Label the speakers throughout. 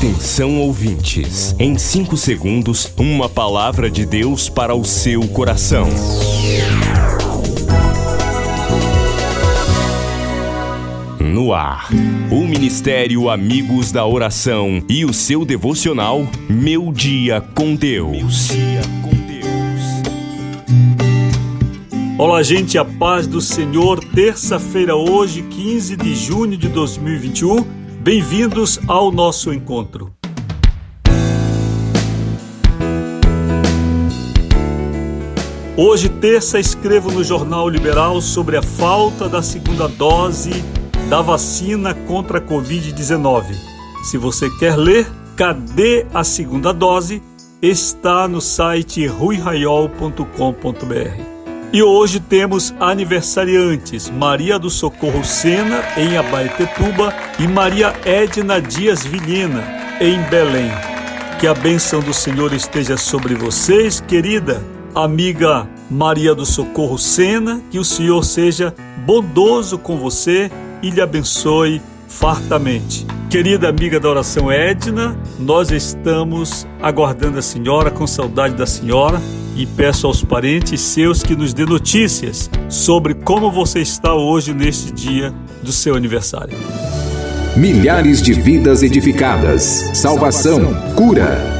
Speaker 1: Atenção ouvintes, em 5 segundos, uma palavra de Deus para o seu coração. No ar, o Ministério Amigos da Oração e o seu devocional Meu Dia com Deus.
Speaker 2: Olá, gente, a paz do Senhor. Terça-feira, hoje, 15 de junho de 2021. Bem-vindos ao nosso encontro. Hoje, terça, escrevo no Jornal Liberal sobre a falta da segunda dose da vacina contra a Covid-19. Se você quer ler, cadê a segunda dose? Está no site ruiraiol.com.br. E hoje temos aniversariantes Maria do Socorro Sena, em Abaetetuba, e Maria Edna Dias Vilhena, em Belém. Que a bênção do Senhor esteja sobre vocês, querida amiga Maria do Socorro Sena, que o Senhor seja bondoso com você e lhe abençoe fartamente. Querida amiga da oração Edna, nós estamos aguardando a senhora, com saudade da senhora e peço aos parentes seus que nos dê notícias sobre como você está hoje neste dia do seu aniversário.
Speaker 3: Milhares de vidas edificadas, salvação, cura.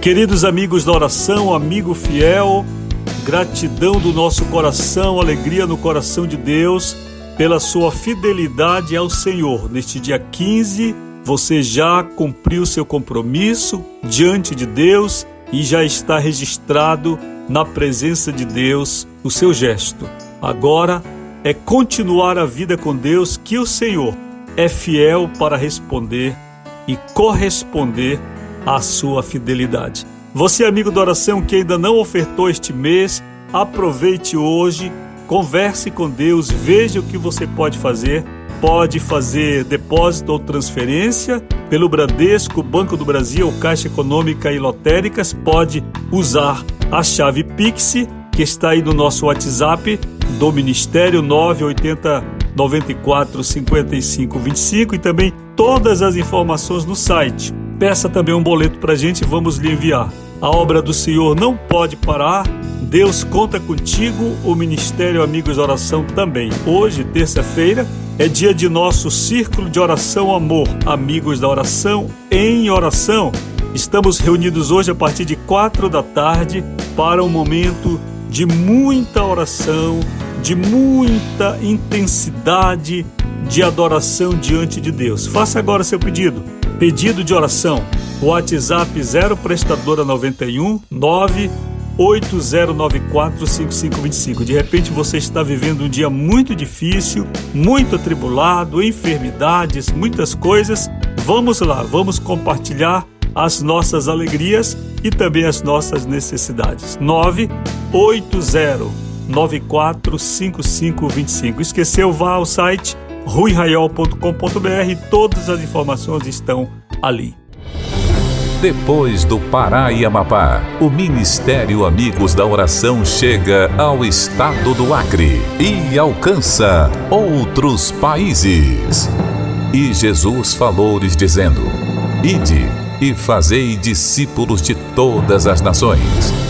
Speaker 2: Queridos amigos da oração, amigo fiel, gratidão do nosso coração, alegria no coração de Deus pela sua fidelidade ao Senhor. Neste dia 15, você já cumpriu seu compromisso diante de Deus e já está registrado na presença de Deus o seu gesto. Agora é continuar a vida com Deus que o Senhor é fiel para responder e corresponder a sua fidelidade. Você, amigo da oração, que ainda não ofertou este mês, aproveite hoje, converse com Deus, veja o que você pode fazer. Pode fazer depósito ou transferência pelo Bradesco, Banco do Brasil, Caixa Econômica e Lotéricas. Pode usar a chave Pix, que está aí no nosso WhatsApp do Ministério 980 94 55 25 e também todas as informações no site Peça também um boleto para a gente e vamos lhe enviar. A obra do Senhor não pode parar. Deus conta contigo, o Ministério Amigos da Oração também. Hoje, terça-feira, é dia de nosso círculo de oração amor, Amigos da Oração em oração. Estamos reunidos hoje a partir de quatro da tarde para um momento de muita oração, de muita intensidade de adoração diante de Deus. Faça agora seu pedido Pedido de oração. WhatsApp 0 prestadora 91 9 80945525. De repente você está vivendo um dia muito difícil, muito atribulado, enfermidades, muitas coisas. Vamos lá, vamos compartilhar as nossas alegrias e também as nossas necessidades. 980 945525. Esqueceu? Vá ao site ruiraiol.com.br, todas as informações estão ali.
Speaker 3: Depois do Pará e Amapá, o Ministério Amigos da Oração chega ao estado do Acre e alcança outros países. E Jesus falou-lhes dizendo: Ide e fazei discípulos de todas as nações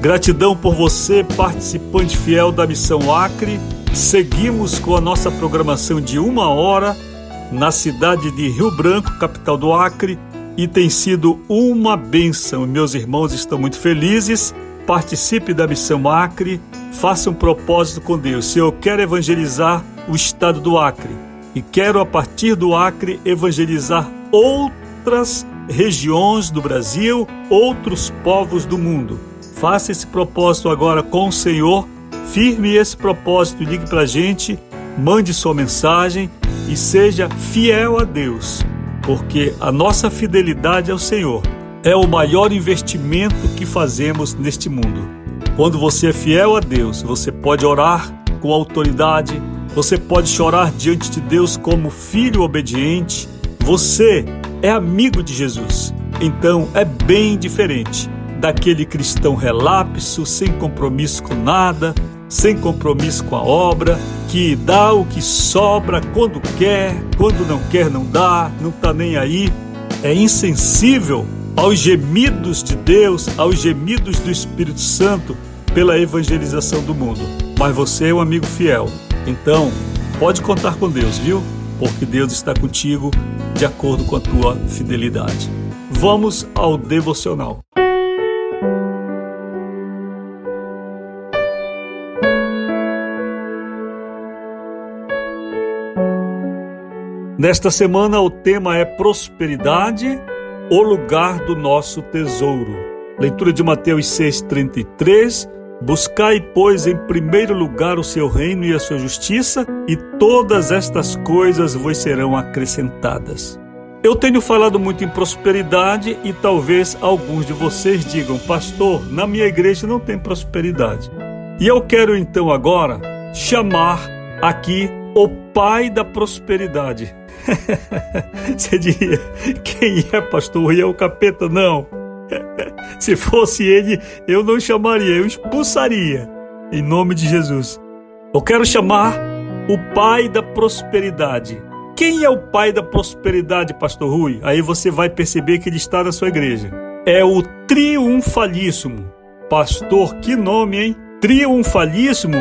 Speaker 2: Gratidão por você, participante fiel da Missão Acre. Seguimos com a nossa programação de uma hora na cidade de Rio Branco, capital do Acre, e tem sido uma benção. Meus irmãos estão muito felizes. Participe da Missão Acre, faça um propósito com Deus. Se eu quero evangelizar o estado do Acre e quero, a partir do Acre, evangelizar outras regiões do Brasil, outros povos do mundo. Faça esse propósito agora com o Senhor, firme esse propósito, ligue para a gente, mande sua mensagem e seja fiel a Deus, porque a nossa fidelidade ao Senhor é o maior investimento que fazemos neste mundo. Quando você é fiel a Deus, você pode orar com autoridade, você pode chorar diante de Deus como filho obediente, você é amigo de Jesus. Então é bem diferente daquele cristão relapso, sem compromisso com nada, sem compromisso com a obra, que dá o que sobra quando quer, quando não quer não dá, não está nem aí, é insensível aos gemidos de Deus, aos gemidos do Espírito Santo pela evangelização do mundo. Mas você é um amigo fiel, então pode contar com Deus, viu? Porque Deus está contigo de acordo com a tua fidelidade. Vamos ao devocional. Nesta semana o tema é prosperidade, o lugar do nosso tesouro. Leitura de Mateus 6:33. Buscai, pois, em primeiro lugar o seu reino e a sua justiça, e todas estas coisas vos serão acrescentadas. Eu tenho falado muito em prosperidade e talvez alguns de vocês digam, pastor, na minha igreja não tem prosperidade. E eu quero então agora chamar aqui o pai da prosperidade. Você diria, quem é pastor? E é o capeta? Não. Se fosse ele, eu não chamaria, eu expulsaria. Em nome de Jesus. Eu quero chamar o pai da prosperidade. Quem é o pai da prosperidade, pastor Rui? Aí você vai perceber que ele está na sua igreja. É o triunfalíssimo. Pastor, que nome, hein? Triunfalíssimo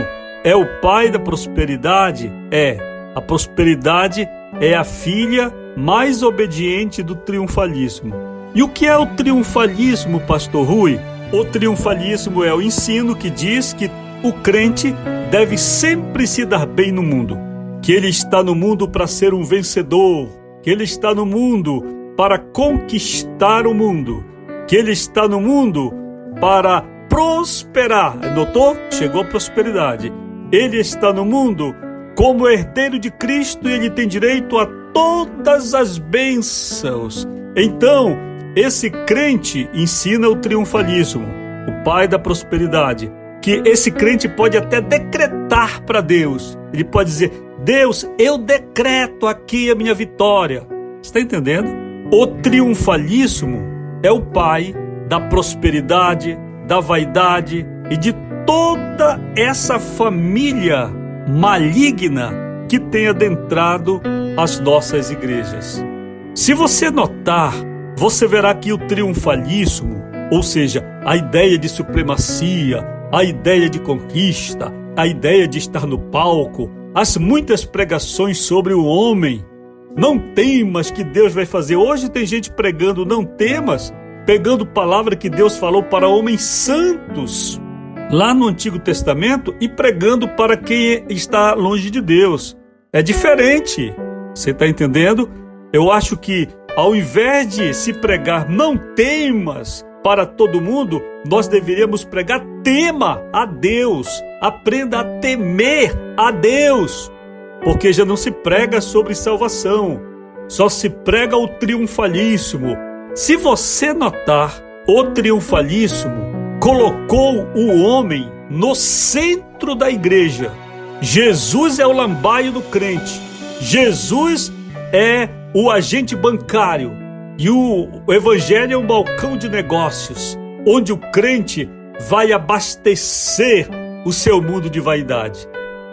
Speaker 2: é o pai da prosperidade? É. A prosperidade é a filha mais obediente do triunfalismo. E o que é o triunfalismo, pastor Rui? O triunfalismo é o ensino que diz que o crente deve sempre se dar bem no mundo, que ele está no mundo para ser um vencedor, que ele está no mundo para conquistar o mundo, que ele está no mundo para prosperar. Notou? Chegou a prosperidade. Ele está no mundo como herdeiro de Cristo, ele tem direito a todas as bênçãos. Então, esse crente ensina o triunfalismo, o pai da prosperidade, que esse crente pode até decretar para Deus. Ele pode dizer: Deus, eu decreto aqui a minha vitória. Está entendendo? O triunfalismo é o pai da prosperidade, da vaidade e de toda essa família maligna que tem adentrado as nossas igrejas. Se você notar, você verá que o triunfalismo, ou seja, a ideia de supremacia, a ideia de conquista, a ideia de estar no palco, as muitas pregações sobre o homem. Não temas que Deus vai fazer. Hoje tem gente pregando não temas, pegando palavra que Deus falou para homens santos lá no Antigo Testamento e pregando para quem está longe de Deus. É diferente. Você está entendendo? Eu acho que ao invés de se pregar não temas para todo mundo, nós deveríamos pregar tema a Deus. Aprenda a temer a Deus. Porque já não se prega sobre salvação, só se prega o triunfalismo. Se você notar, o triunfalismo colocou o homem no centro da igreja. Jesus é o lambaio do crente. Jesus é o agente bancário. E o, evangelho é um balcão de negócios, onde o crente vai abastecer o seu mundo de vaidade.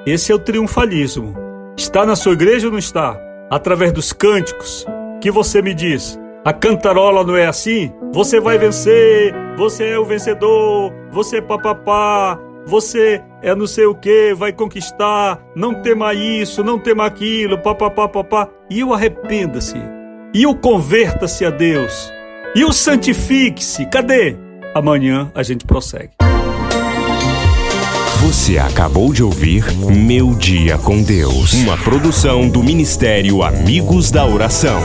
Speaker 2: Esse é o triunfalismo. Está na sua igreja ou não está? Através dos cânticos, que você me diz, a cantarola não é assim? Você vai vencer, você é o vencedor, você é papapá, você é não sei o que, vai conquistar, não tema isso, não tema aquilo, papapá, papá. E o arrependa-se, e o converta-se a Deus, e o santifique-se. Cadê? Amanhã a gente prossegue.
Speaker 1: Você acabou de ouvir Meu Dia com Deus, uma produção do Ministério Amigos da Oração.